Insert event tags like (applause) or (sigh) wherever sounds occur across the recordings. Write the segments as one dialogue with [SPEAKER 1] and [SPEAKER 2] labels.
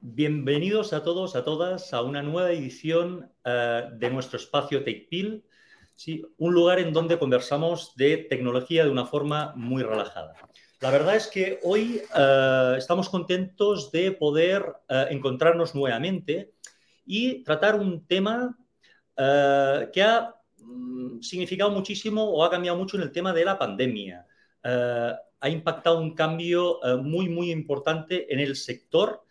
[SPEAKER 1] Bienvenidos a todos, a todas, a una nueva edición uh, de nuestro espacio TakePill, ¿sí? un lugar en donde conversamos de tecnología de una forma muy relajada. La verdad es que hoy uh, estamos contentos de poder uh, encontrarnos nuevamente y tratar un tema que ha mm, significado muchísimo o ha cambiado mucho en el tema de la pandemia. ha impactado un cambio muy, muy importante en el sector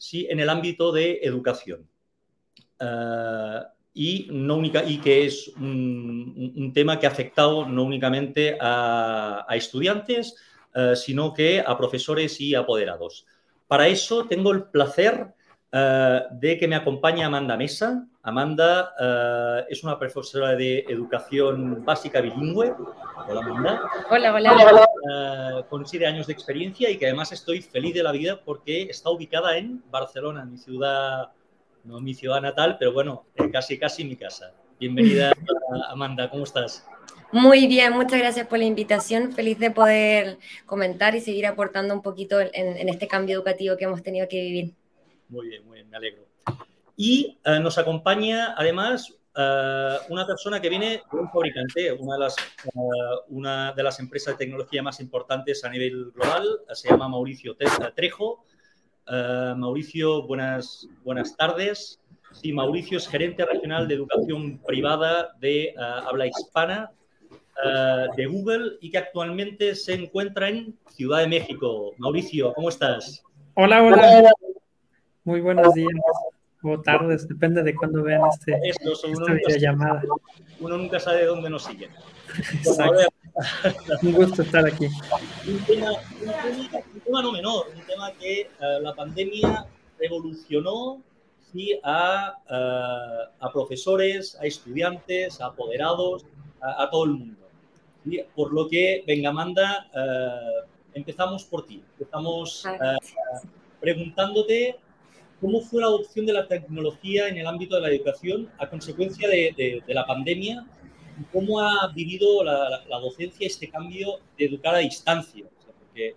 [SPEAKER 1] sí, en el ámbito de educación. Uh, y, no única, y que es un, tema que ha afectado no únicamente a, estudiantes, uh, sino que a profesores y apoderados. Para eso tengo el placer uh, de que me acompañe Amanda Mesa. Amanda es una profesora de educación básica bilingüe. Hola, Amanda.
[SPEAKER 2] Hola, hola. hola.
[SPEAKER 1] Uh, con siete años de experiencia y que además estoy feliz de la vida porque está ubicada en Barcelona, mi ciudad, no mi ciudad natal, pero bueno, casi, casi mi casa. Bienvenida, (laughs) Amanda, ¿cómo estás?
[SPEAKER 2] Muy bien, muchas gracias por la invitación. Feliz de poder comentar y seguir aportando un poquito en, en este cambio educativo que hemos tenido que vivir.
[SPEAKER 1] Muy bien, muy bien, me alegro. Y uh, nos acompaña además Uh, una persona que viene de un fabricante, una de, las, uh, una de las empresas de tecnología más importantes a nivel global, se llama Mauricio Trejo. Uh, Mauricio, buenas, buenas tardes. Sí, Mauricio es gerente regional de educación privada de habla hispana de Google y que actualmente se encuentra en Ciudad de México. Mauricio, ¿cómo estás?
[SPEAKER 3] Hola, hola. Muy buenos días o tardes, depende de cuándo vean este,
[SPEAKER 1] Eso,
[SPEAKER 3] esta uno videollamada.
[SPEAKER 1] Uno nunca sabe de dónde nos siguen. (laughs)
[SPEAKER 3] un gusto estar aquí.
[SPEAKER 1] Un tema, un tema, un tema no menor, un tema que uh, la pandemia revolucionó sí, a, uh, a, profesores, a estudiantes, a apoderados, a, a todo el mundo. ¿sí? Por lo que, venga, Amanda, uh, empezamos por ti. Empezamos preguntándote ¿Cómo fue la adopción de la tecnología en el ámbito de la educación a consecuencia de, de, de la pandemia? ¿Cómo ha vivido la, la, la, docencia este cambio de educar a distancia? O sea, porque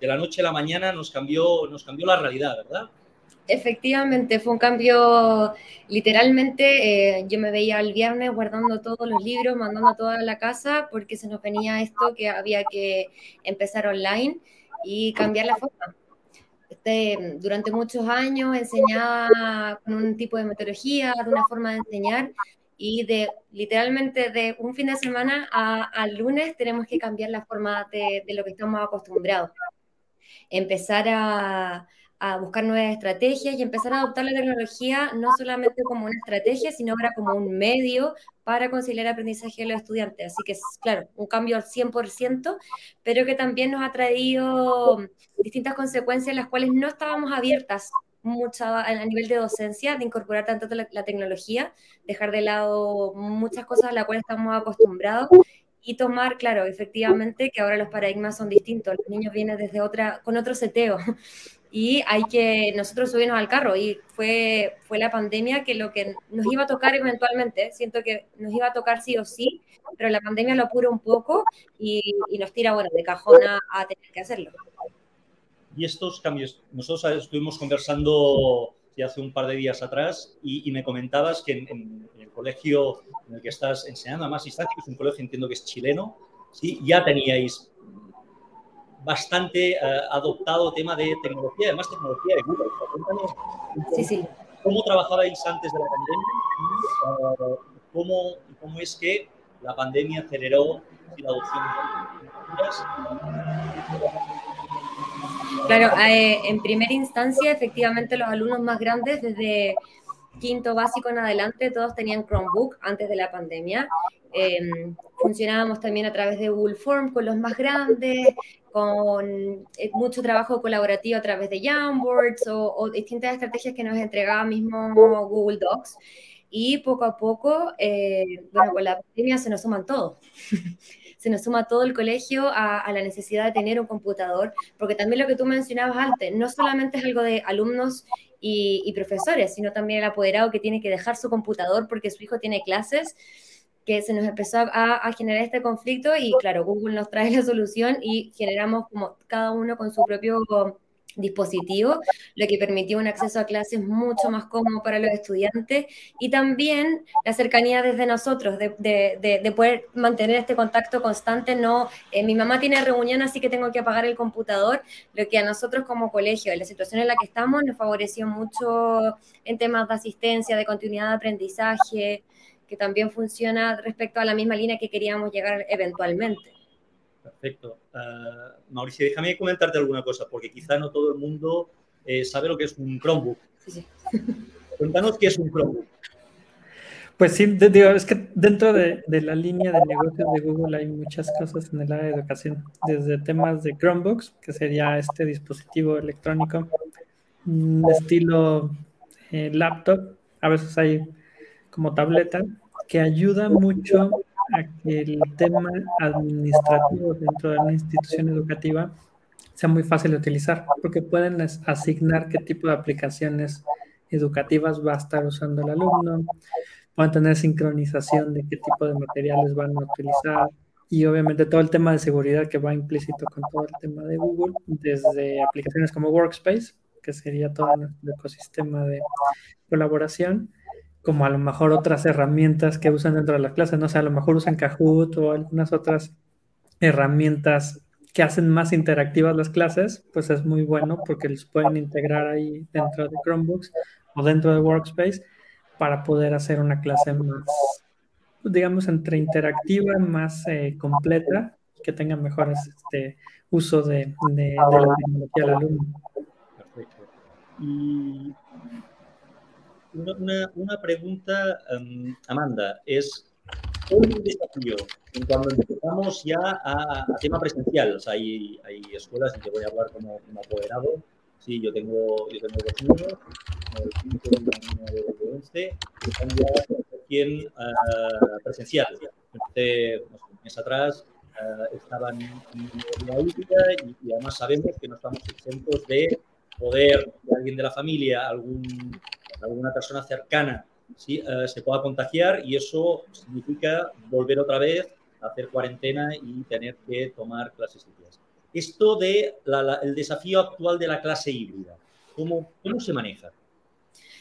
[SPEAKER 1] de la noche a la mañana nos cambió, nos cambió la realidad, ¿verdad?
[SPEAKER 2] Efectivamente, fue un cambio, literalmente, eh, yo me veía el viernes guardando todos los libros, mandando a toda la casa, porque se nos venía esto que había que empezar online y cambiar la forma este, durante muchos años enseñaba con un tipo de metodología, de una forma de enseñar, y de literalmente de un fin de semana al lunes tenemos que cambiar la forma de, de lo que estamos acostumbrados. Empezar a, a buscar nuevas estrategias y empezar a adoptar la tecnología no solamente como una estrategia, sino ahora como un medio para conciliar aprendizaje de los estudiantes. Así que es, claro, un cambio al 100%, pero que también nos ha traído distintas consecuencias las cuales no estábamos abiertas mucho a nivel de docencia, de incorporar tanto la, la tecnología, dejar de lado muchas cosas a las cuales estamos acostumbrados y tomar, claro, efectivamente que ahora los paradigmas son distintos, los niños vienen desde otra, con otro seteo, y hay que nosotros subirnos al carro y fue, fue la pandemia que lo que nos iba a tocar eventualmente, siento que nos iba a tocar sí o sí, pero la pandemia lo apura un poco y, y nos tira, bueno, de cajón a, tener que hacerlo.
[SPEAKER 1] Y estos cambios, nosotros estuvimos conversando ya hace un par de días atrás y, y me comentabas que en, en, en, el colegio en el que estás enseñando a más instancia, que es un colegio, entiendo que es chileno, ¿sí? ya teníais bastante uh, adoptado tema de tecnología, además tecnología de Google. Cuéntanos
[SPEAKER 2] sí, sí.
[SPEAKER 1] cómo trabajabais antes de la pandemia y uh, cómo, cómo es que la pandemia aceleró la adopción de
[SPEAKER 2] Claro, eh, en primera instancia, efectivamente, los alumnos más grandes, desde quinto básico en adelante, todos tenían Chromebook antes de la pandemia. Eh, funcionábamos también a través de Google Form con los más grandes, con eh, mucho trabajo colaborativo a través de Jamboards o, o, distintas estrategias que nos entregaba mismo Google Docs. Y poco a poco, eh, bueno, con la pandemia se nos suman todos. (laughs) se nos suma todo el colegio a, a, la necesidad de tener un computador, porque también lo que tú mencionabas antes, no solamente es algo de alumnos y, y profesores, sino también el apoderado que tiene que dejar su computador porque su hijo tiene clases que se nos empezó a, a, generar este conflicto y claro, Google nos trae la solución y generamos como cada uno con su propio dispositivo, lo que permitió un acceso a clases mucho más cómodo para los estudiantes y también la cercanía desde nosotros, de, de, poder mantener este contacto constante. No, eh, mi mamá tiene reunión, así que tengo que apagar el computador, lo que a nosotros como colegio, en la situación en la que estamos, nos favoreció mucho en temas de asistencia, de continuidad de aprendizaje, que también funciona respecto a la misma línea que queríamos llegar eventualmente.
[SPEAKER 1] Perfecto. Uh, Mauricio, déjame comentarte alguna cosa, porque quizá no todo el mundo eh, sabe lo que es un Chromebook. Sí, sí. (laughs) Cuéntanos qué es un Chromebook.
[SPEAKER 3] Pues sí, digo, es que dentro de, de, la línea de negocios de Google hay muchas cosas en el área de educación, desde temas de Chromebooks, que sería este dispositivo electrónico, estilo eh, laptop, a veces hay como tableta, que ayuda mucho a que el tema administrativo dentro de una institución educativa sea muy fácil de utilizar, porque pueden asignar qué tipo de aplicaciones educativas va a estar usando el alumno, pueden tener sincronización de qué tipo de materiales van a utilizar y obviamente todo el tema de seguridad que va implícito con todo el tema de Google, desde aplicaciones como Workspace, que sería todo el ecosistema de colaboración, como a lo mejor otras herramientas que usan dentro de las clases, no sé, a lo mejor usan Kahoot o algunas otras herramientas que hacen más interactivas las clases, pues es muy bueno porque los pueden integrar ahí dentro de Chromebooks o dentro de Workspace para poder hacer una clase más, digamos, entre interactiva, más eh, completa, que tenga mejores este, uso de, de, la tecnología del alumno. Perfecto.
[SPEAKER 1] Y una, una pregunta, um, Amanda, es un desafío cuando empezamos ya a, a, tema presencial. O sea, hay, hay escuelas en que voy a hablar como, como apoderado. Sí, yo tengo, yo tengo dos niños, uno de 5 y uno de 11, que están ya aquí uh, presencial. Hace unos meses atrás uh, estaban en la híbrida y, y además sabemos que no estamos exentos de poder, de alguien de la familia, algún alguna persona cercana ¿sí? Eh, se pueda contagiar y eso significa volver otra vez a hacer cuarentena y tener que tomar clases híbridas. Esto de el desafío actual de la clase híbrida, ¿cómo, cómo se maneja?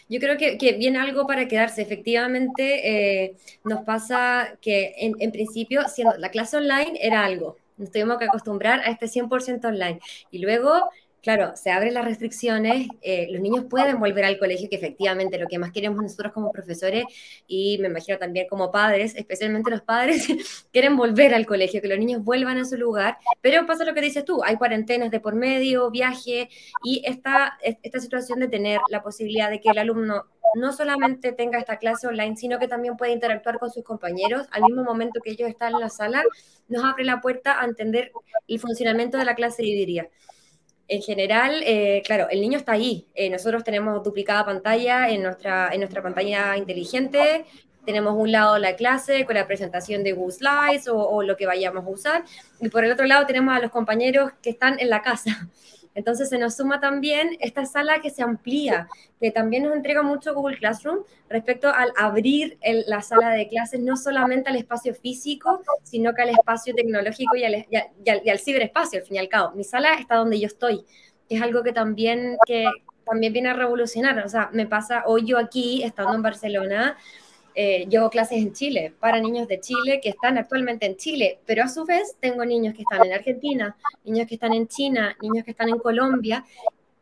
[SPEAKER 2] Yo creo que, que, viene algo para quedarse. Efectivamente, eh, nos pasa que en, en, principio, siendo la clase online era algo, nos tuvimos que acostumbrar a este 100% online. Y luego claro, se abren las restricciones, eh, los niños pueden volver al colegio, que efectivamente lo que más queremos nosotros como profesores y me imagino también como padres, especialmente los padres, (laughs) quieren volver al colegio, que los niños vuelvan a su lugar, pero pasa lo que dices tú, hay cuarentenas de por medio, viaje y esta, esta situación de tener la posibilidad de que el alumno no solamente tenga esta clase online, sino que también pueda interactuar con sus compañeros al mismo momento que ellos están en la sala, nos abre la puerta a entender el funcionamiento de la clase de en general, eh, claro, el niño está ahí. Eh, nosotros tenemos duplicada pantalla en nuestra, en nuestra pantalla inteligente. Tenemos un lado la clase con la presentación de Google Slides o, o, lo que vayamos a usar. Y por el otro lado tenemos a los compañeros que están en la casa. Entonces se nos suma también esta sala que se amplía, que también nos entrega mucho Google Classroom respecto al abrir la sala de clases no solamente al espacio físico, sino que al espacio tecnológico y al, ciberespacio, al fin y al cabo. Mi sala está donde yo estoy. Es algo que también, que también viene a revolucionar. O sea, me pasa hoy yo aquí, estando en Barcelona, eh, llevo clases en Chile para niños de Chile que están actualmente en Chile, pero a su vez tengo niños que están en Argentina, niños que están en China, niños que están en Colombia,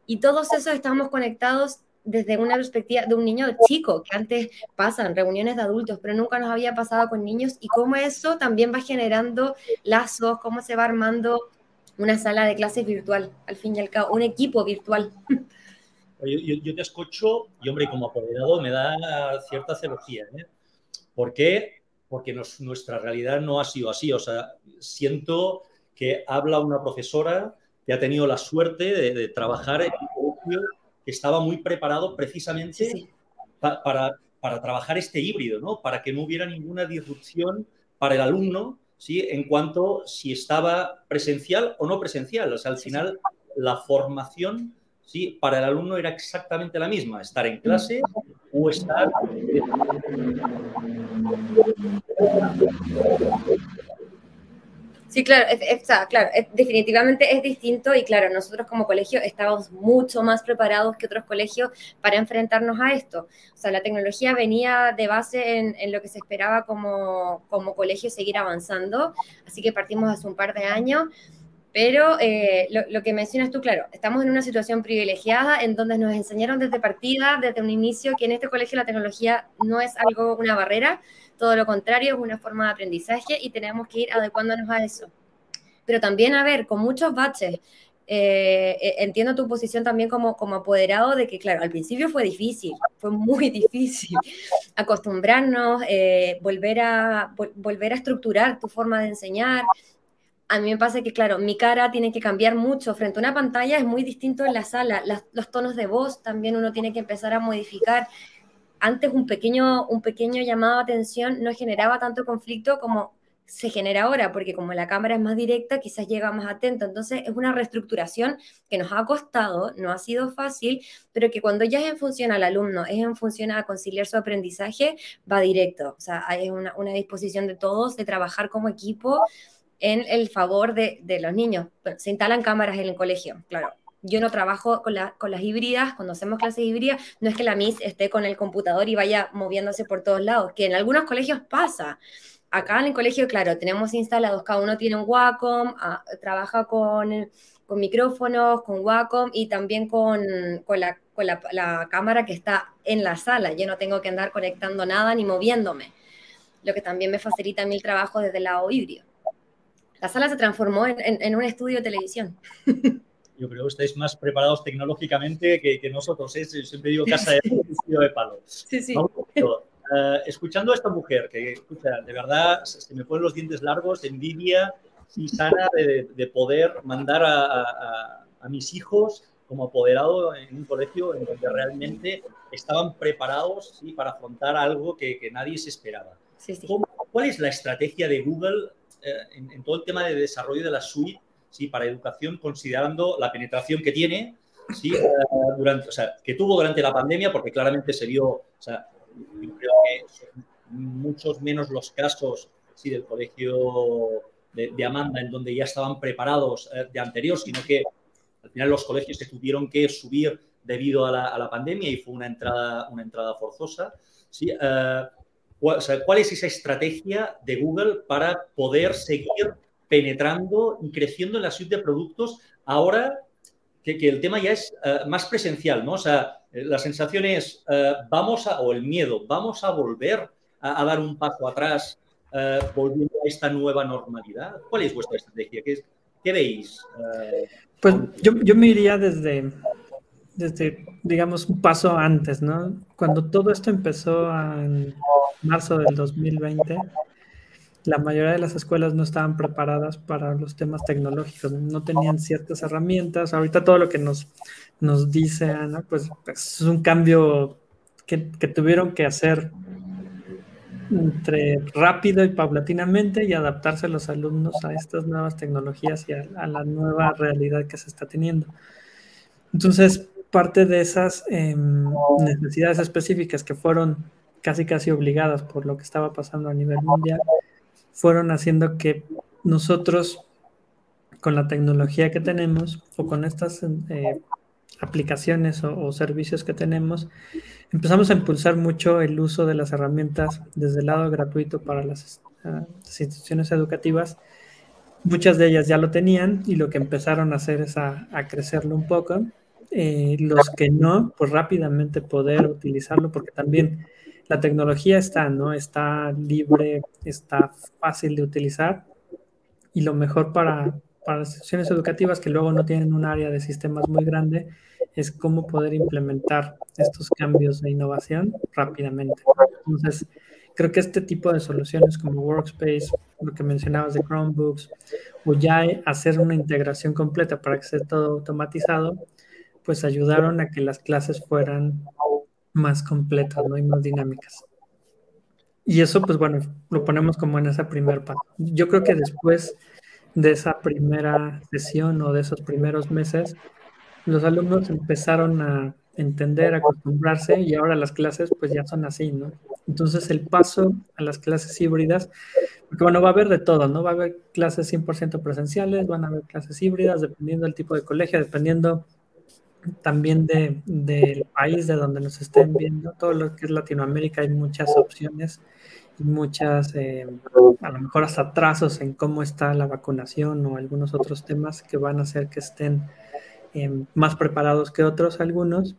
[SPEAKER 2] y todos esos estamos conectados desde una perspectiva de un niño chico, que antes pasan reuniones de adultos, pero nunca nos había pasado con niños, y cómo eso también va generando lazos, cómo se va armando una sala de clases virtual, al fin y al cabo, un equipo virtual. (laughs)
[SPEAKER 1] Yo, te escucho y, hombre, como apoderado me da cierta celosía. ¿eh? ¿Por qué? Porque nuestra realidad no ha sido así. O sea, siento que habla una profesora que ha tenido la suerte de, trabajar en un colegio que estaba muy preparado precisamente para, para trabajar este híbrido, ¿no? Para que no hubiera ninguna disrupción para el alumno, ¿sí? En cuanto si estaba presencial o no presencial. O sea, al final la formación ¿sí? Para el alumno era exactamente la misma, estar en clase o estar...
[SPEAKER 2] Sí, claro, claro, definitivamente es distinto y claro, nosotros como colegio estábamos mucho más preparados que otros colegios para enfrentarnos a esto. O sea, la tecnología venía de base en, lo que se esperaba como, como colegio seguir avanzando, así que partimos hace un par de años. Pero eh, lo, lo, que mencionas tú, claro, estamos en una situación privilegiada en donde nos enseñaron desde partida, desde un inicio, que en este colegio la tecnología no es algo, una barrera, todo lo contrario, es una forma de aprendizaje y tenemos que ir adecuándonos a eso. Pero también, a ver, con muchos baches, eh, eh, entiendo tu posición también como, como apoderado de que, claro, al principio fue difícil, fue muy (laughs) difícil acostumbrarnos, eh, volver, a, volver a estructurar tu forma de enseñar. A mí me pasa que, claro, mi cara tiene que cambiar mucho. Frente a una pantalla es muy distinto en la sala. los tonos de voz también uno tiene que empezar a modificar antes un pequeño, un pequeño llamado de atención no generaba tanto conflicto como se genera ahora, porque como la cámara es más directa, quizás llega más atento. Entonces es una reestructuración que nos ha costado, no ha sido fácil, pero que cuando ya es en función al alumno, es en función a conciliar su aprendizaje, va directo. O sea, hay una, disposición de todos de trabajar como equipo en el favor de, de los niños. Se instalan cámaras en el colegio, claro yo no trabajo con, las híbridas, cuando hacemos clases híbridas, no es que la Miss esté con el computador y vaya moviéndose por todos lados, que en algunos colegios pasa. Acá en el colegio, claro, tenemos instalados, cada uno tiene un Wacom, ah, trabaja con, micrófonos, con Wacom y también con, la, la, cámara que está en la sala. Yo no tengo que andar conectando nada ni moviéndome, lo que también me facilita el trabajo desde el lado híbrido. La sala se transformó en, en, en un estudio de televisión. (laughs)
[SPEAKER 1] yo creo que estáis más preparados tecnológicamente que, nosotros. ¿eh? Siempre digo casa de, (laughs) de palo. Sí, sí. Eh, escuchando a esta mujer, que escucha, de verdad se me ponen los dientes largos, envidia y sana de, poder mandar a, mis hijos como apoderado en un colegio en donde realmente estaban preparados ¿sí? para afrontar algo que, nadie se esperaba. Sí, sí. ¿Cuál es la estrategia de Google eh, en, en, todo el tema de desarrollo de la suite ¿sí? para educación, considerando la penetración que tiene, ¿sí? Eh, durante, o sea, que tuvo durante la pandemia, porque claramente se vio, o sea, yo creo que muchos menos los casos ¿sí? del colegio de, Amanda, en donde ya estaban preparados eh, de anterior, sino que al final los colegios se tuvieron que subir debido a la, a la pandemia y fue una entrada, una entrada forzosa. ¿sí? Uh, ¿Cuál es esa estrategia de Google para poder seguir penetrando y creciendo en la suite de productos ahora que, el tema ya es eh, más presencial, ¿no? O sea, eh, la sensación es, eh, vamos a, o el miedo, vamos a volver a, dar un paso atrás volviendo a esta nueva normalidad. ¿Cuál es vuestra estrategia? ¿Qué, qué veis?
[SPEAKER 3] pues yo, yo, me iría desde, desde, digamos, un paso antes, ¿no? Cuando todo esto empezó en marzo del 2020, la mayoría de las escuelas no estaban preparadas para los temas tecnológicos, no tenían ciertas herramientas. Ahorita todo lo que nos, nos dice Ana, pues, pues, es un cambio que, tuvieron que hacer entre rápido y paulatinamente y adaptarse a los alumnos a estas nuevas tecnologías y a, la nueva realidad que se está teniendo. Entonces, parte de esas em, necesidades específicas que fueron casi casi obligadas por lo que estaba pasando a nivel mundial, fueron haciendo que nosotros, con la tecnología que tenemos o con estas eh, aplicaciones o, servicios que tenemos, empezamos a impulsar mucho el uso de las herramientas desde el lado gratuito para las, ah, instituciones educativas. Muchas de ellas ya lo tenían y lo que empezaron a hacer es a, crecerlo un poco. Eh, los que no, pues rápidamente poder utilizarlo porque también la tecnología está, ¿no? Está libre, está fácil de utilizar y lo mejor para, para las instituciones educativas que luego no tienen un área de sistemas muy grande es cómo poder implementar estos cambios de innovación rápidamente. Entonces, creo que este tipo de soluciones como Workspace, lo que mencionabas de Chromebooks, o ya hacer una integración completa para que sea todo automatizado, pues ayudaron a que las clases fueran más completas, ¿no? Y más dinámicas. Y eso, pues bueno, lo ponemos como en esa primera parte. Yo creo que después de esa primera sesión o de esos primeros meses, los alumnos empezaron a, entender, acostumbrarse y ahora las clases pues ya son así, ¿no? Entonces el paso a las clases híbridas, porque bueno, va a haber de todo, ¿no? Va a haber clases 100% presenciales, van a haber clases híbridas, dependiendo del tipo de colegio, dependiendo también de, del país de donde nos estén viendo, todo lo que es Latinoamérica hay muchas opciones y muchas, eh, a lo mejor hasta atrasos en cómo está la vacunación o algunos otros temas que van a hacer que estén eh, más preparados que otros algunos,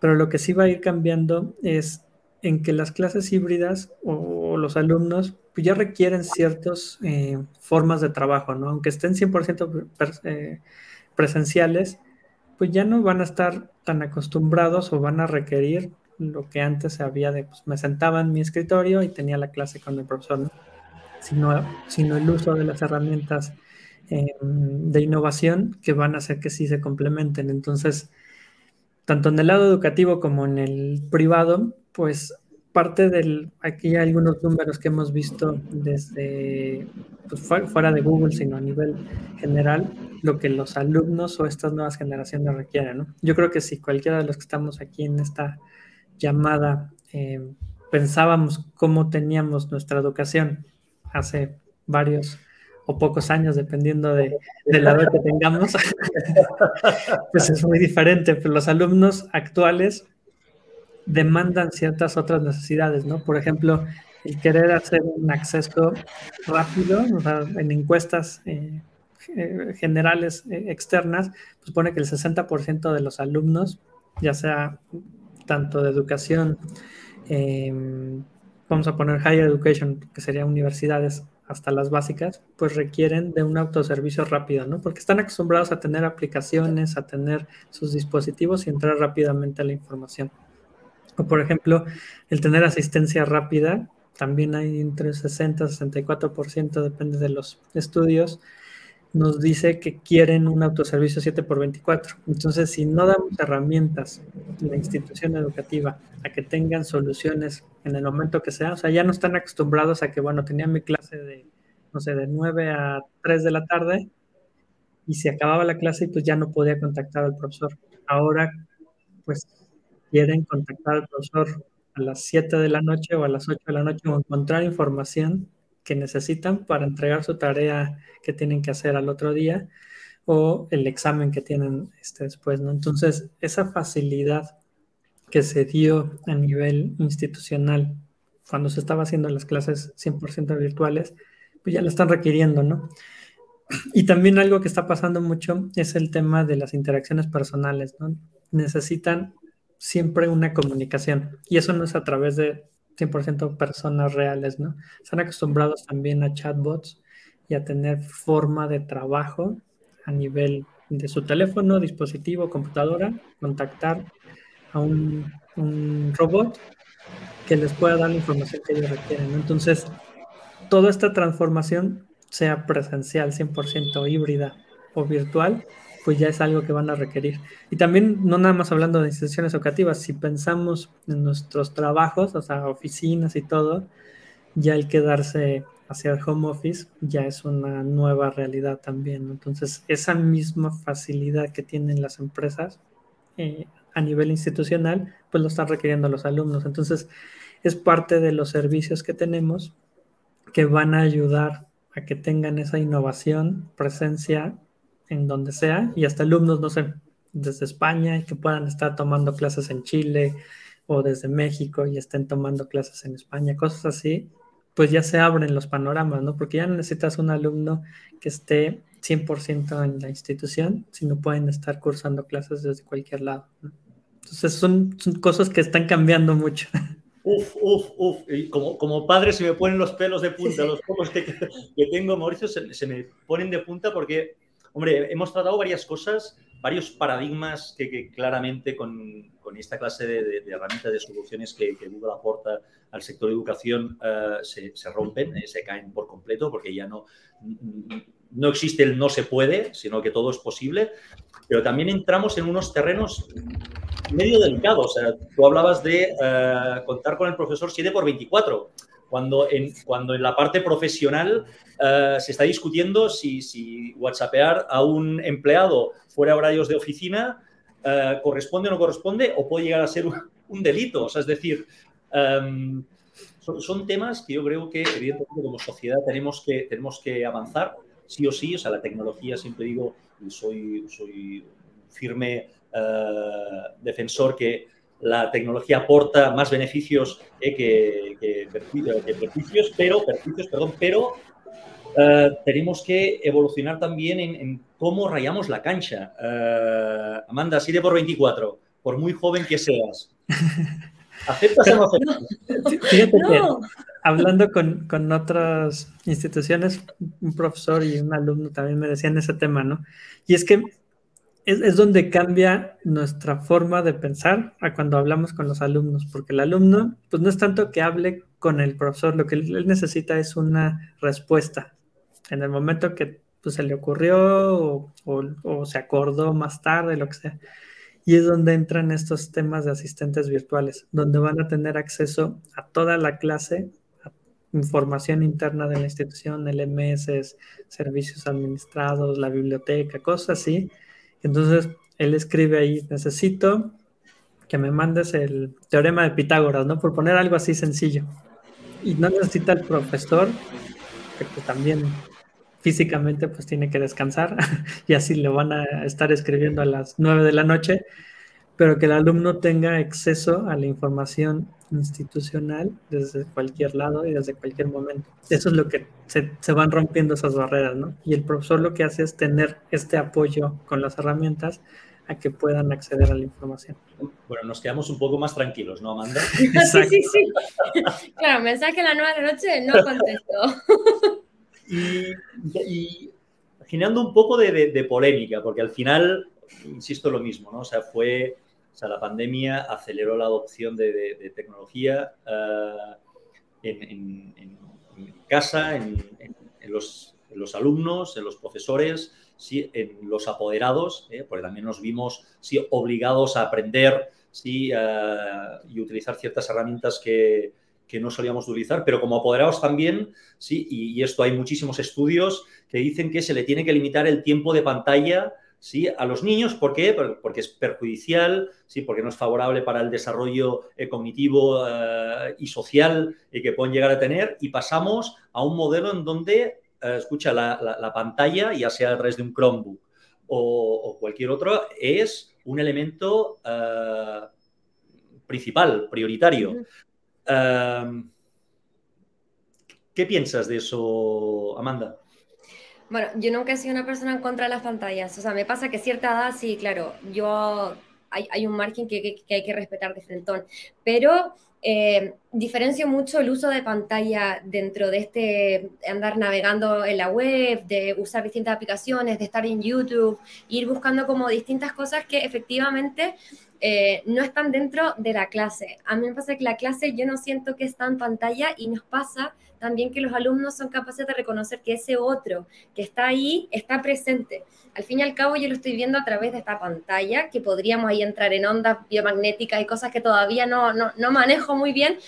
[SPEAKER 3] pero lo que sí va a ir cambiando es en que las clases híbridas o, los alumnos pues ya requieren ciertas eh, formas de trabajo, ¿no? Aunque estén 100% presenciales, pues ya no van a estar tan acostumbrados o van a requerir lo que antes se había de, pues me sentaba en mi escritorio y tenía la clase con el profesor, ¿no? sino, sino el uso de las herramientas em, de innovación que van a hacer que sí se complementen. Entonces, tanto en el lado educativo como en el privado, pues parte del, aquí hay algunos números que hemos visto desde pues, fuera de Google, sino a nivel general, lo que los alumnos o estas nuevas generaciones requieren. ¿no? Yo creo que si cualquiera de los que estamos aquí en esta llamada eh, pensábamos cómo teníamos nuestra educación hace varios o pocos años, dependiendo de, la edad que tengamos, (laughs) pues es muy diferente. Pero los alumnos actuales demandan ciertas otras necesidades, ¿no? Por ejemplo, el querer hacer un acceso rápido, en encuestas eh, generales eh, externas, pues pone que el 60% de los alumnos, ya sea tanto de educación, vamos a poner higher education, que sería universidades hasta las básicas, pues requieren de un autoservicio rápido, ¿no? Porque están acostumbrados a tener aplicaciones, a tener sus dispositivos y entrar rápidamente a la información. O por ejemplo, el tener asistencia rápida, también hay entre 60 y 64%, depende de los estudios, nos dice que quieren un autoservicio 7x24. Entonces, si no damos herramientas en la institución educativa a que tengan soluciones en el momento que sea, o sea, ya no están acostumbrados a que, bueno, tenía mi clase de, no sé, de 9 a 3 de la tarde y se acababa la clase y pues ya no podía contactar al profesor. Ahora, pues quieren contactar al profesor a las 7 de la noche o a las 8 de la noche o encontrar información que necesitan para entregar su tarea que tienen que hacer al otro día o el examen que tienen este después, ¿no? Entonces, esa facilidad que se dio a nivel institucional cuando se estaba haciendo las clases 100% virtuales, pues ya la están requiriendo, ¿no? Y también algo que está pasando mucho es el tema de las interacciones personales, ¿no? Necesitan siempre una comunicación. Y eso no es a través de 100% personas reales, ¿no? Están acostumbrados también a chatbots y a tener forma de trabajo a nivel de su teléfono, dispositivo, computadora, contactar a un, robot que les pueda dar la información que ellos requieren. Entonces, toda esta transformación, sea presencial, 100% híbrida o virtual, pues ya es algo que van a requerir. Y también, no nada más hablando de instituciones educativas, si pensamos en nuestros trabajos, o sea, oficinas y todo, ya el quedarse hacia el home office ya es una nueva realidad también. Entonces, esa misma facilidad que tienen las empresas eh, a nivel institucional, pues lo están requiriendo los alumnos. Entonces, es parte de los servicios que tenemos que van a ayudar a que tengan esa innovación, presencia en donde sea y hasta alumnos, no sé, desde España y que puedan estar tomando clases en Chile o desde México y estén tomando clases en España, cosas así, pues ya se abren los panoramas, ¿no? Porque ya no necesitas un alumno que esté 100% en la institución, sino pueden estar cursando clases desde cualquier lado. Entonces son, cosas que están cambiando mucho. (laughs)
[SPEAKER 1] Uf, uf, uf. Y como, como padre se me ponen los pelos de punta, los pocos que, que tengo, Mauricio, se, se, me ponen de punta porque Hombre, hemos tratado varias cosas, varios paradigmas que, claramente con, esta clase de, herramientas de soluciones que, Google aporta al sector de educación eh, se, rompen, eh, se caen por completo porque ya no, no existe el no se puede, sino que todo es posible. Pero también entramos en unos terrenos medio delicados. O sea, tú hablabas de eh, contar con el profesor 7 por 24 cuando en, cuando en la parte profesional eh, se está discutiendo si, si WhatsAppear a un empleado fuera horarios de oficina eh, corresponde o no corresponde o puede llegar a ser un, delito. O sea, es decir, em, son, temas que yo creo que evidentemente como sociedad tenemos que, tenemos que avanzar sí o sí. O sea, la tecnología, siempre digo, y soy, soy firme eh, defensor que la tecnología aporta más beneficios que, que, perjuicios, pero, perjuicios, perdón, pero eh, tenemos que evolucionar también en, cómo rayamos la cancha. Uh, Amanda, 7 por 24, por muy joven que seas. ¿Aceptas o no (laughs) aceptas?
[SPEAKER 3] Fíjate que hablando con, con, otras instituciones, un profesor y un alumno también me decían ese tema, ¿no? Y es que es, es, donde cambia nuestra forma de pensar a cuando hablamos con los alumnos, porque el alumno, pues no es tanto que hable con el profesor, lo que él necesita es una respuesta, en el momento que pues, se le ocurrió o, se acordó más tarde, lo que sea. Y es donde entran estos temas de asistentes virtuales, donde van a tener acceso a toda la clase, información interna de la institución, LMS, servicios administrados, la biblioteca, cosas así. Entonces, él escribe ahí, necesito que me mandes el teorema de Pitágoras, ¿no? Por poner algo así sencillo. Y no necesita el profesor, que pues, también físicamente pues tiene que descansar (laughs) y así le van a estar escribiendo a las 9 de la noche, pero que el alumno tenga acceso a la información institucional desde cualquier lado y desde cualquier momento. Eso es lo que se, se, van rompiendo esas barreras, ¿no? Y el profesor lo que hace es tener este apoyo con las herramientas a que puedan acceder a la información.
[SPEAKER 1] Bueno, nos quedamos un poco más tranquilos, ¿no, Amanda? (laughs)
[SPEAKER 2] sí, sí, sí. (laughs) Claro, mensaje a las 9 de la noche no contesto. (laughs)
[SPEAKER 1] y, generando un poco de, polémica, porque al final, insisto lo mismo, ¿no? O sea, fue, o sea, la pandemia aceleró la adopción de, tecnología eh, en, casa, en, los, alumnos, en los profesores, ¿sí? en los apoderados, ¿eh? porque también nos vimos obligados a aprender ¿sí? Y utilizar ciertas herramientas que, que no solíamos utilizar, pero como apoderados también, sí, y, esto hay muchísimos estudios que dicen que se le tiene que limitar el tiempo de pantalla ¿sí? a los niños. ¿Por qué? Porque es perjudicial, ¿sí? porque no es favorable para el desarrollo eh, cognitivo eh, y social eh, que pueden llegar a tener. Y pasamos a un modelo en donde, escucha, la, pantalla, ya sea a través de un Chromebook o, cualquier otro, es un elemento principal, prioritario. ¿Qué piensas de eso, Amanda?
[SPEAKER 2] Bueno, yo nunca he sido una persona en contra de las pantallas. O sea, me pasa que cierta edad, sí, claro, yo hay, un margen que, hay que respetar de frentón. Pero eh, diferencio mucho el uso de pantalla dentro de este andar navegando en la web, de usar distintas aplicaciones, de estar en YouTube, ir buscando como distintas cosas que efectivamente eh, no están dentro de la clase. A mí me pasa que la clase yo no siento que está en pantalla y nos pasa también que los alumnos son capaces de reconocer que ese otro que está ahí está presente. Al fin y al cabo yo lo estoy viendo a través de esta pantalla, que podríamos ahí entrar en ondas biomagnéticas y cosas que todavía no, no, manejo muy bien,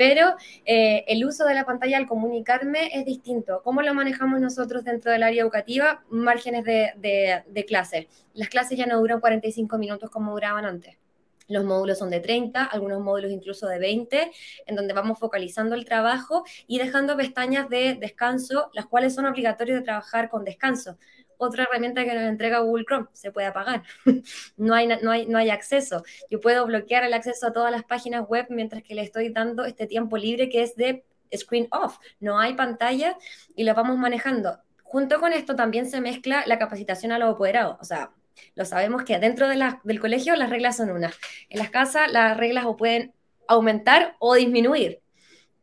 [SPEAKER 2] pero eh, el uso de la pantalla al comunicarme es distinto. ¿Cómo lo manejamos nosotros dentro del área educativa? Márgenes de, de, de clase. Las clases ya no duran 45 minutos como duraban antes. Los módulos son de 30, algunos módulos incluso de 20, en donde vamos focalizando el trabajo y dejando pestañas de descanso, las cuales son obligatorias de trabajar con descanso. Otra herramienta que nos entrega Google Chrome, se puede apagar. (laughs) no, hay, no, hay, no hay acceso. Yo puedo bloquear el acceso a todas las páginas web mientras que le estoy dando este tiempo libre que es de screen off. No hay pantalla y lo vamos manejando. Junto con esto también se mezcla la capacitación a los apoderados. O sea, lo sabemos que dentro de del colegio las reglas son unas. En las casas las reglas o pueden aumentar o disminuir.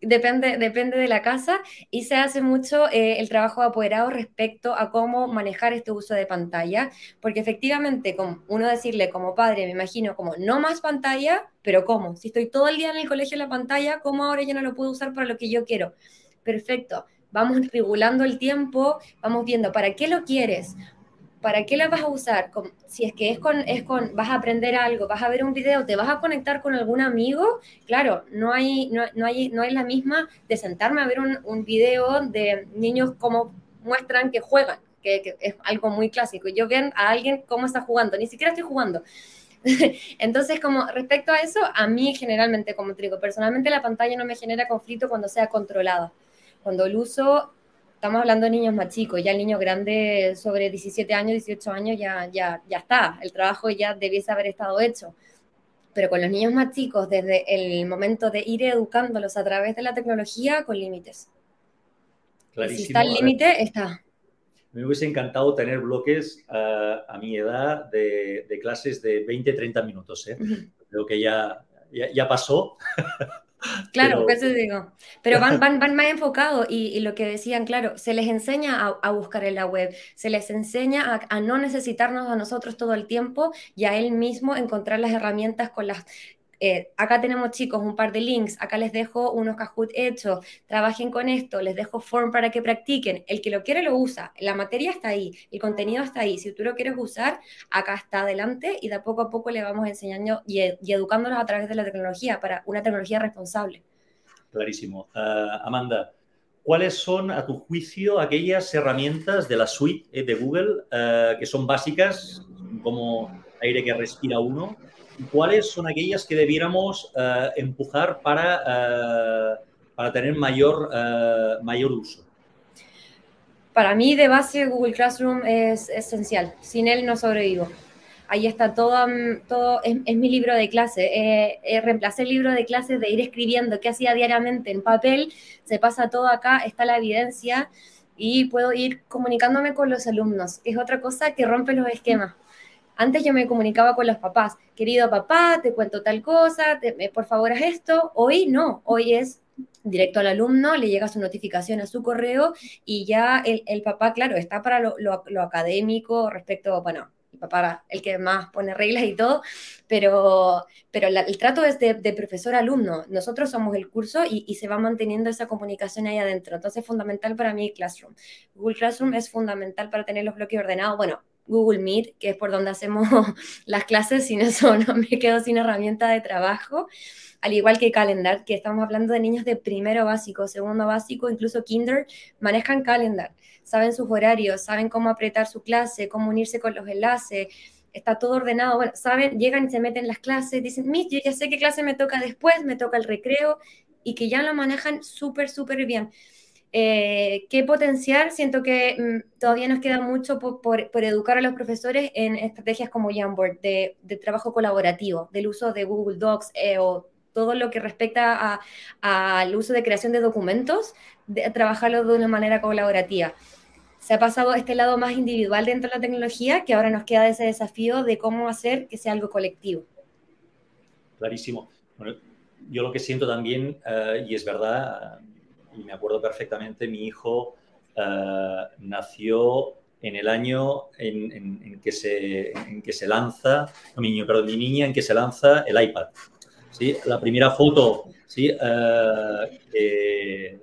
[SPEAKER 2] Depende, depende de la casa y se hace mucho eh, el trabajo de apoderado respecto a cómo manejar este uso de pantalla, porque efectivamente, como uno decirle como padre, me imagino como no más pantalla, pero ¿cómo? Si estoy todo el día en el colegio en la pantalla, ¿cómo ahora ya no lo puedo usar para lo que yo quiero? Perfecto, vamos (laughs) regulando el tiempo, vamos viendo para qué lo quieres, ¿para qué la vas a usar? si es que es con, es con, vas a aprender algo, vas a ver un video, te vas a conectar con algún amigo, claro, no hay, no, hay, no hay la misma de sentarme a ver un, un video de niños como muestran que juegan, que, es algo muy clásico. Yo ven a alguien cómo está jugando, ni siquiera estoy jugando. (laughs) Entonces, como respecto a eso, a mí generalmente, como te digo, personalmente la pantalla no me genera conflicto cuando sea controlada. Cuando el uso, estamos hablando de niños más chicos, ya el niño grande sobre 17 años, 18 años ya, ya, ya está, el trabajo ya debiese haber estado hecho. Pero con los niños más chicos, desde el momento de ir educándolos a través de la tecnología, con límites. Si está el límite, está
[SPEAKER 1] me hubiese encantado tener bloques uh, a mi edad de, de, clases de 20, 30 minutos. ¿eh? Creo que ya, ya, ya pasó. (laughs)
[SPEAKER 2] Claro, pero... eso digo. Pero van, (laughs) van, van más enfocados y, y, lo que decían, claro, se les enseña a, a buscar en la web, se les enseña a, a, no necesitarnos a nosotros todo el tiempo y a él mismo encontrar las herramientas con las eh, acá tenemos chicos un par de links, acá les dejo unos Kahoot hechos, trabajen con esto, les dejo form para que practiquen. El que lo quiere lo usa, la materia está ahí, el contenido está ahí. Si tú lo quieres usar, acá está adelante y de poco a poco le vamos enseñando y, y educándolos a través de la tecnología para una tecnología responsable.
[SPEAKER 1] Clarísimo. Uh, Amanda, ¿cuáles son, a tu juicio, aquellas herramientas de la suite de Google uh, que son básicas, como aire que respira uno, cuáles son aquellas que debiéramos uh, empujar para, uh, para tener mayor, uh, mayor uso?
[SPEAKER 2] Para mí, de base, Google Classroom es esencial. Sin él no sobrevivo. Ahí está todo, mm, todo es, es mi libro de clase. Eh, eh, reemplacé el libro de clase de ir escribiendo qué hacía diariamente en papel. Se pasa todo acá, está la evidencia y puedo ir comunicándome con los alumnos. Es otra cosa que rompe los esquemas. Antes yo me comunicaba con los papás, querido papá, te cuento tal cosa, te, por favor haz esto. Hoy no, hoy es directo al alumno, le llega su notificación a su correo y ya el, papá, claro, está para lo, lo, lo, académico respecto, bueno, el papá el que más pone reglas y todo, pero, pero el trato es de, profesor-alumno. Nosotros somos el curso y, y, se va manteniendo esa comunicación ahí adentro. Entonces es fundamental para mí Classroom. Google Classroom es fundamental para tener los bloques ordenados. Bueno, Google Meet, que es por donde hacemos (laughs) las clases, sin eso (laughs) no me quedo sin herramienta de trabajo, al igual que Calendar, que estamos hablando de niños de primero básico, segundo básico, incluso kinder, manejan Calendar, saben sus horarios, saben cómo apretar su clase, cómo unirse con los enlaces, está todo ordenado, bueno, saben, llegan y se meten en las clases, dicen, Miss, yo ya sé qué clase me toca después, me toca el recreo, y que ya lo manejan súper, súper bien. Eh, ¿Qué potenciar? Siento que mm, todavía nos queda mucho por, educar a los profesores en estrategias como Jamboard, de, trabajo colaborativo, del uso de Google Docs eh, o todo lo que respecta al uso de creación de documentos, de, trabajarlo de una manera colaborativa. Se ha pasado este lado más individual dentro de la tecnología, que ahora nos queda ese desafío de cómo hacer que sea algo colectivo.
[SPEAKER 1] Clarísimo. Yo lo que siento también, uh, y es verdad, y me acuerdo perfectamente, mi hijo uh, nació en el año en, en, en, que se, en, que se, lanza, no, mi niño, perdón, mi niña en que se lanza el iPad. ¿sí? La primera foto ¿sí? Uh, que,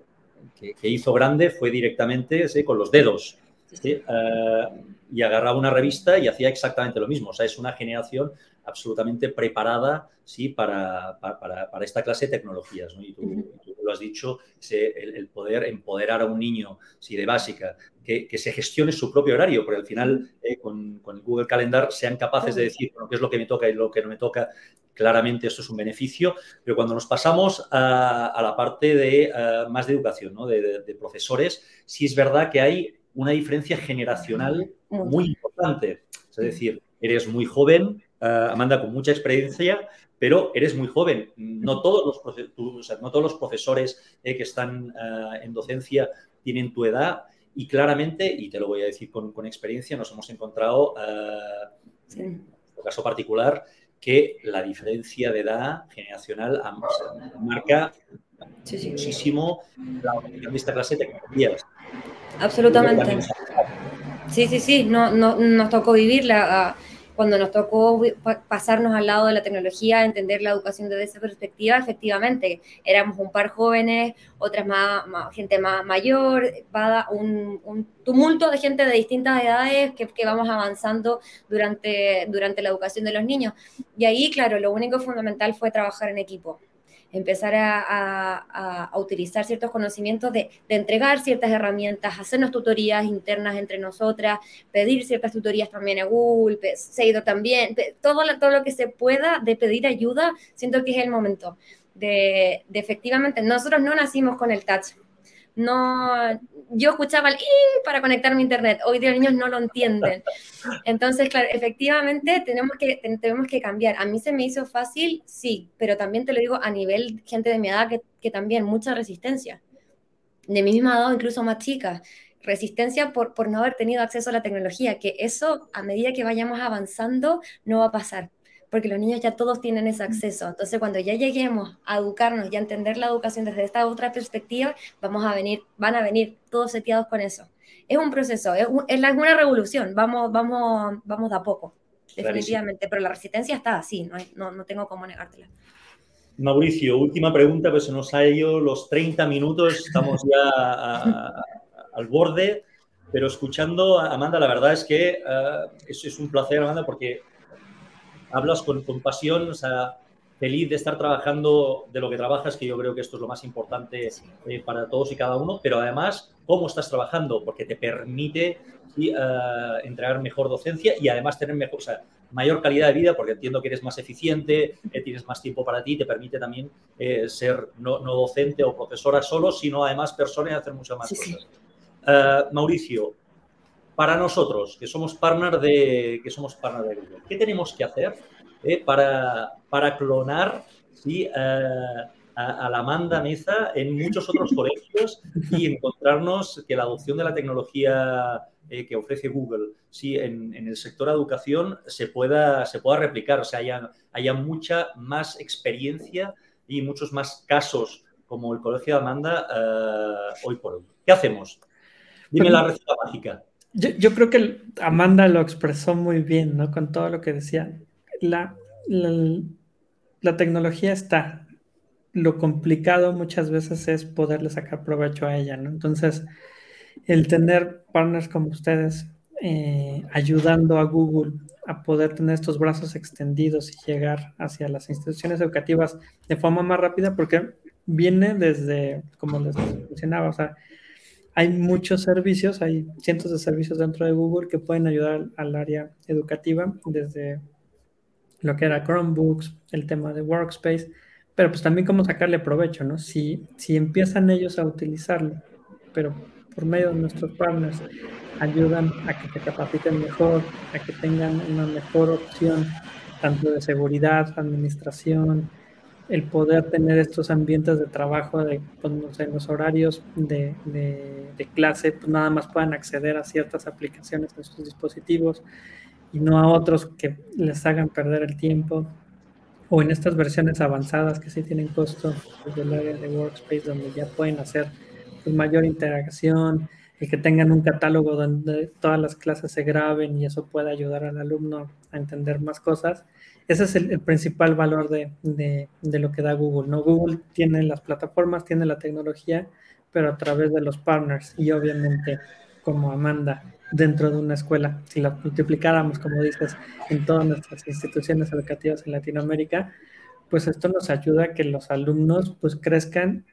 [SPEAKER 1] que, hizo grande fue directamente ¿sí? con los dedos. ¿sí? Uh, y agarraba una revista y hacía exactamente lo mismo. O sea, es una generación absolutamente preparada ¿sí? para, para, para esta clase de tecnologías. ¿no? Y, tú. Tú, lo has dicho, el, el, poder empoderar a un niño ¿sí? de básica, que, que, se gestione su propio horario, porque al final eh, con, con, el Google Calendar sean capaces de decir bueno, qué es lo que me toca y lo que no me toca. Claramente esto es un beneficio, pero cuando nos pasamos a, a la parte de uh, más de educación, ¿no? de, de, de profesores, sí es verdad que hay una diferencia generacional muy importante. Es decir, eres muy joven, uh, Amanda con mucha experiencia, pero eres muy joven. No todos los, tú, o sea, no todos los profesores eh, que están uh, en docencia tienen tu edad y claramente, y te lo voy a decir con, con experiencia, nos hemos encontrado, uh, sí. en este caso particular, que la diferencia de edad generacional marca sí, sí. muchísimo la organización de esta clase de tecnologías.
[SPEAKER 2] Absolutamente. Sí, sí, sí, no, no, nos tocó vivirla. Cuando nos tocó pasarnos al lado de la tecnología, entender la educación desde esa perspectiva, efectivamente, éramos un par jóvenes, otras más, más gente más mayor, un, un, tumulto de gente de distintas edades que, que, vamos avanzando durante, durante la educación de los niños. Y ahí, claro, lo único fundamental fue trabajar en equipo empezar a, utilizar ciertos conocimientos de, entregar ciertas herramientas, hacernos tutorías internas entre nosotras, pedir ciertas tutorías también a Google, Seido también, todo, todo lo que se pueda de pedir ayuda, siento que es el momento de, de efectivamente, nosotros no nacimos con el touch, no, yo escuchaba el para conectar mi internet, hoy día los niños no lo entienden. Entonces, claro, efectivamente tenemos que, tenemos que cambiar. A mí se me hizo fácil, sí, pero también te lo digo a nivel gente de mi edad que, que también mucha resistencia. De mi misma edad, incluso más chicas. Resistencia por, por no haber tenido acceso a la tecnología, que eso a medida que vayamos avanzando no va a pasar porque los niños ya todos tienen ese acceso. Entonces, cuando ya lleguemos a educarnos y a entender la educación desde esta otra perspectiva, vamos a venir, van a venir todos seteados con eso. Es un proceso, es, una revolución, vamos, vamos, vamos de a poco, definitivamente, pero la resistencia está así, no, no, tengo cómo negártela.
[SPEAKER 1] Mauricio, última pregunta, pues se nos ha ido los 30 minutos, estamos ya (laughs) al borde, pero escuchando a Amanda, la verdad es que uh, es, es, un placer, Amanda, porque hablas con, con pasión, o sea, feliz de estar trabajando de lo que trabajas, que yo creo que esto es lo más importante eh, para todos y cada uno, pero además cómo estás trabajando, porque te permite y, uh, entregar mejor docencia y además tener mejor, o sea, mayor calidad de vida, porque entiendo que eres más eficiente, eh, tienes más tiempo para ti, te permite también eh, ser no, no, docente o profesora solo, sino además persona y hacer muchas más cosas. Uh, Mauricio, para nosotros, que somos partner de, que somos partner de Google, ¿qué tenemos que hacer eh, para, para, clonar ¿sí? a, la Amanda Meza en muchos otros (laughs) colegios y encontrarnos que la adopción de la tecnología eh, que ofrece Google ¿sí? En, en, el sector educación se pueda, se pueda replicar, o sea, haya, haya mucha más experiencia y muchos más casos como el Colegio de Amanda hoy por hoy. ¿Qué hacemos? Dime la receta mágica.
[SPEAKER 3] Yo, creo que Amanda lo expresó muy bien, ¿no? Con todo lo que decía. La, la, la, tecnología está. Lo complicado muchas veces es poderle sacar provecho a ella, ¿no? Entonces, el tener partners como ustedes eh, ayudando a Google a poder tener estos brazos extendidos y llegar hacia las instituciones educativas de forma más rápida, porque viene desde, como les mencionaba, o sea, hay muchos servicios, hay cientos de servicios dentro de Google que pueden ayudar al área educativa, desde lo que era Chromebooks, el tema de Workspace, pero pues también cómo sacarle provecho, ¿no? Si, si empiezan ellos a utilizarlo, pero por medio de nuestros partners ayudan a que se capaciten mejor, a que tengan una mejor opción, tanto de seguridad, administración, el poder tener estos ambientes de trabajo, de, pues, los horarios de, de, clase, pues nada más puedan acceder a ciertas aplicaciones en sus dispositivos y no a otros que les hagan perder el tiempo. O en estas versiones avanzadas que sí tienen costo desde el área de Workspace, donde ya pueden hacer pues, mayor interacción, y que tengan un catálogo donde todas las clases se graben y eso pueda ayudar al alumno a entender más cosas ese es el, principal valor de, de, lo que da Google. ¿no? Google tiene las plataformas, tiene la tecnología, pero a través de los partners y obviamente como Amanda dentro de una escuela. Si la multiplicáramos, como dices, en todas nuestras instituciones educativas en Latinoamérica, pues esto nos ayuda a que los alumnos pues crezcan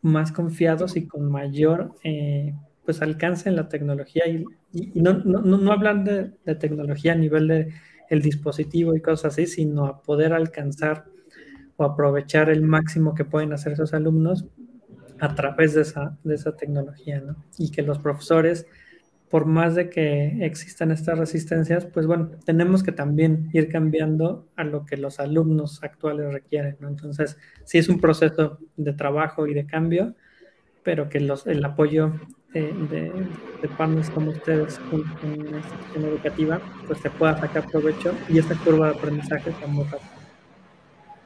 [SPEAKER 3] más confiados y con mayor eh, pues alcance en la tecnología y, y, no, no, no, hablan de tecnología a nivel de el dispositivo y cosas así, sino a poder alcanzar o aprovechar el máximo que pueden hacer esos alumnos a través de esa, de esa tecnología, ¿no? Y que los profesores, por más de que existan estas resistencias, pues bueno, tenemos que también ir cambiando a lo que los alumnos actuales requieren, ¿no? Entonces, sí es un proceso de trabajo y de cambio, pero que los, el apoyo de, de, partners como ustedes en, una institución educativa, pues se pueda sacar provecho y esta curva de aprendizaje sea muy rápida.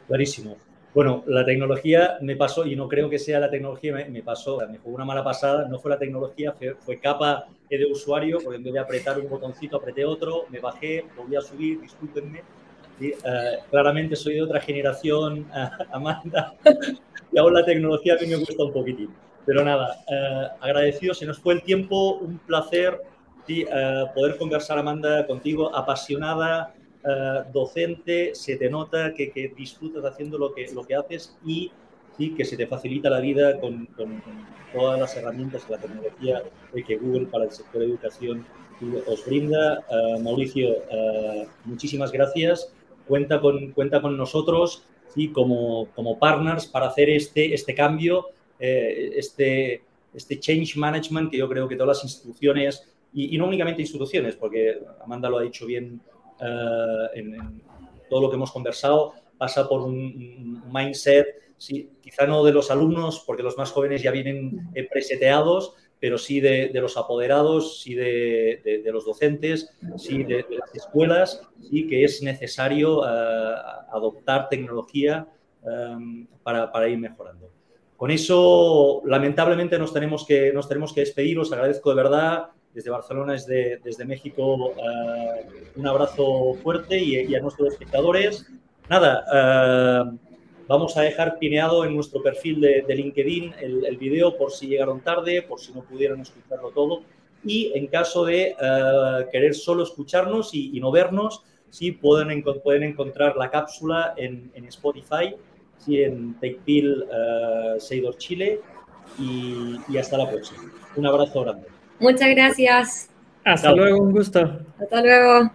[SPEAKER 1] Clarísimo. Bueno, la tecnología me pasó, y no creo que sea la tecnología, me, pasó, me jugó una mala pasada, no fue la tecnología, fue, capa de usuario, porque en vez de apretar un botoncito, apreté otro, me bajé, volví a subir, discúlpenme. Y, uh, claramente soy de otra generación, uh, (laughs) Amanda, y ahora la tecnología a mí me gusta un poquitín. Pero nada, eh, agradecido, se nos fue el tiempo, un placer sí, eh, poder conversar, Amanda, contigo, apasionada, eh, docente, se te nota que, que, disfrutas haciendo lo que, lo que haces y ¿sí? que se te facilita la vida con, todas las herramientas y la tecnología que Google para el sector de educación os brinda. Mauricio, muchísimas gracias. Cuenta con, cuenta con nosotros ¿sí? como, como partners para hacer este, este cambio, este, este change management que yo creo que todas las instituciones, y, no únicamente instituciones, porque Amanda lo ha dicho bien eh, en, todo lo que hemos conversado, pasa por un, mindset, sí, quizá no de los alumnos, porque los más jóvenes ya vienen eh, preseteados, pero sí de, los apoderados, sí de, los docentes, sí de, las escuelas, sí que es necesario eh, adoptar tecnología para, para ir mejorando. Con eso, lamentablemente, nos tenemos que, nos tenemos que despedir. Os agradezco de verdad. Desde Barcelona, desde, desde México, eh, un abrazo fuerte y, a nuestros espectadores. Nada, eh, vamos a dejar pineado en nuestro perfil de, LinkedIn el, el, video por si llegaron tarde, por si no pudieron escucharlo todo. Y en caso de eh, querer solo escucharnos y, no vernos, sí pueden, pueden encontrar la cápsula en, en Spotify sí, en TakePill uh, Seidor Chile y, y, hasta la próxima. Un abrazo grande.
[SPEAKER 2] Muchas gracias.
[SPEAKER 3] Hasta luego, un gusto.
[SPEAKER 2] Hasta luego.